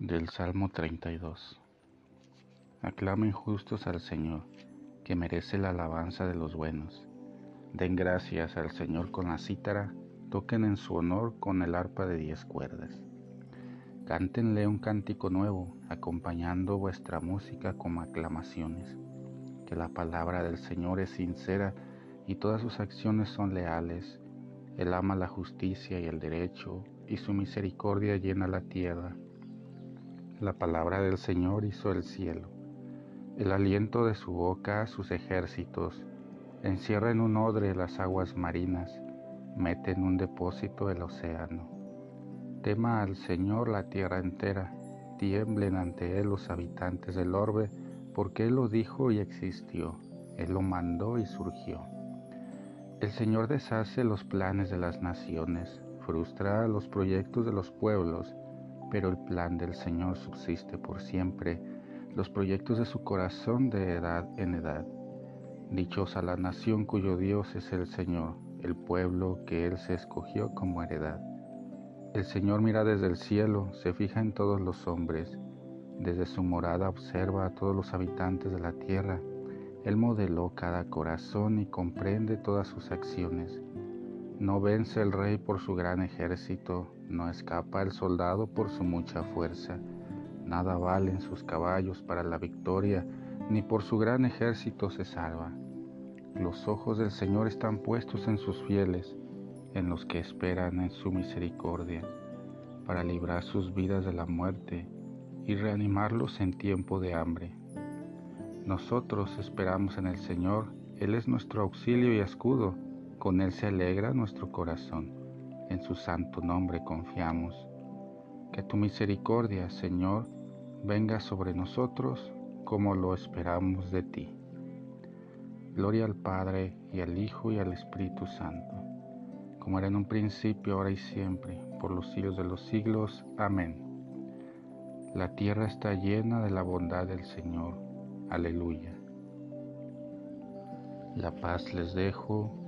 Del Salmo 32 Aclamen justos al Señor, que merece la alabanza de los buenos. Den gracias al Señor con la cítara, toquen en su honor con el arpa de diez cuerdas. Cántenle un cántico nuevo, acompañando vuestra música con aclamaciones. Que la palabra del Señor es sincera y todas sus acciones son leales. Él ama la justicia y el derecho, y su misericordia llena la tierra. La palabra del Señor hizo el cielo. El aliento de su boca sus ejércitos. Encierra en un odre las aguas marinas. Mete en un depósito el océano. Tema al Señor la tierra entera. Tiemblen ante Él los habitantes del orbe, porque Él lo dijo y existió. Él lo mandó y surgió. El Señor deshace los planes de las naciones, frustra los proyectos de los pueblos pero el plan del Señor subsiste por siempre, los proyectos de su corazón de edad en edad. Dichosa la nación cuyo Dios es el Señor, el pueblo que Él se escogió como heredad. El Señor mira desde el cielo, se fija en todos los hombres, desde su morada observa a todos los habitantes de la tierra. Él modeló cada corazón y comprende todas sus acciones. No vence el rey por su gran ejército, no escapa el soldado por su mucha fuerza. Nada valen sus caballos para la victoria, ni por su gran ejército se salva. Los ojos del Señor están puestos en sus fieles, en los que esperan en su misericordia, para librar sus vidas de la muerte y reanimarlos en tiempo de hambre. Nosotros esperamos en el Señor, Él es nuestro auxilio y escudo con Él se alegra nuestro corazón. En su santo nombre confiamos. Que tu misericordia, Señor, venga sobre nosotros como lo esperamos de ti. Gloria al Padre y al Hijo y al Espíritu Santo, como era en un principio, ahora y siempre, por los siglos de los siglos. Amén. La tierra está llena de la bondad del Señor. Aleluya. La paz les dejo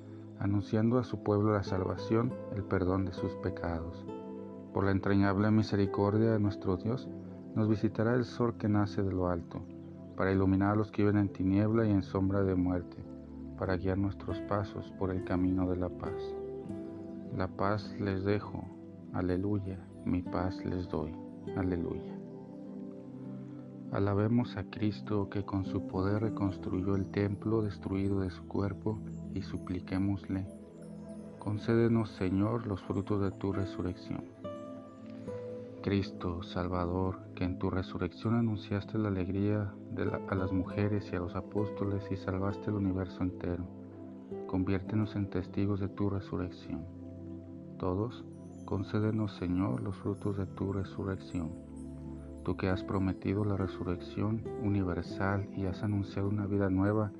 anunciando a su pueblo la salvación, el perdón de sus pecados. Por la entrañable misericordia de nuestro Dios, nos visitará el sol que nace de lo alto, para iluminar a los que viven en tiniebla y en sombra de muerte, para guiar nuestros pasos por el camino de la paz. La paz les dejo, aleluya, mi paz les doy, aleluya. Alabemos a Cristo que con su poder reconstruyó el templo destruido de su cuerpo y supliquémosle, concédenos Señor los frutos de tu resurrección. Cristo, Salvador, que en tu resurrección anunciaste la alegría a las mujeres y a los apóstoles y salvaste el universo entero, conviértenos en testigos de tu resurrección. Todos, concédenos Señor los frutos de tu resurrección Tú que has prometido la resurrección universal y has anunciado una vida nueva,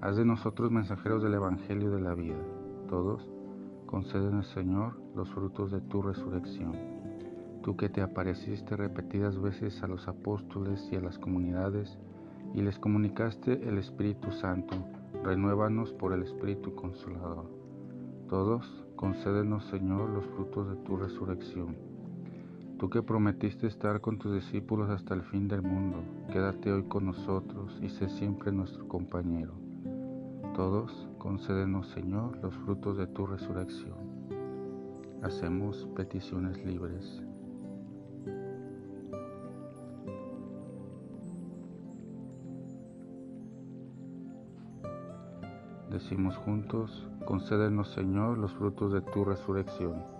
haz de nosotros mensajeros del Evangelio de la vida. Todos, concédenos, Señor, los frutos de tu resurrección. Tú que te apareciste repetidas veces a los apóstoles y a las comunidades y les comunicaste el Espíritu Santo, renuévanos por el Espíritu Consolador. Todos, concédenos, Señor, los frutos de tu resurrección Tú que prometiste estar con tus discípulos hasta el fin del mundo, quédate hoy con nosotros y sé siempre nuestro compañero. Todos, concédenos, Señor, los frutos de tu resurrección. Hacemos peticiones libres. Decimos juntos, concédenos Señor los frutos de tu resurrección.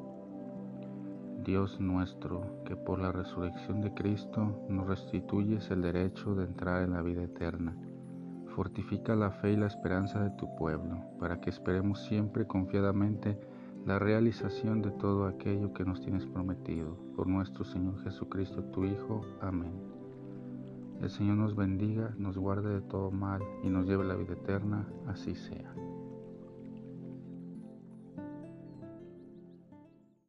Dios nuestro, que por la resurrección de Cristo nos restituyes el derecho de entrar en la vida eterna, fortifica la fe y la esperanza de tu pueblo, para que esperemos siempre confiadamente la realización de todo aquello que nos tienes prometido. Por nuestro Señor Jesucristo, tu Hijo. Amén. El Señor nos bendiga, nos guarde de todo mal y nos lleve a la vida eterna. Así sea.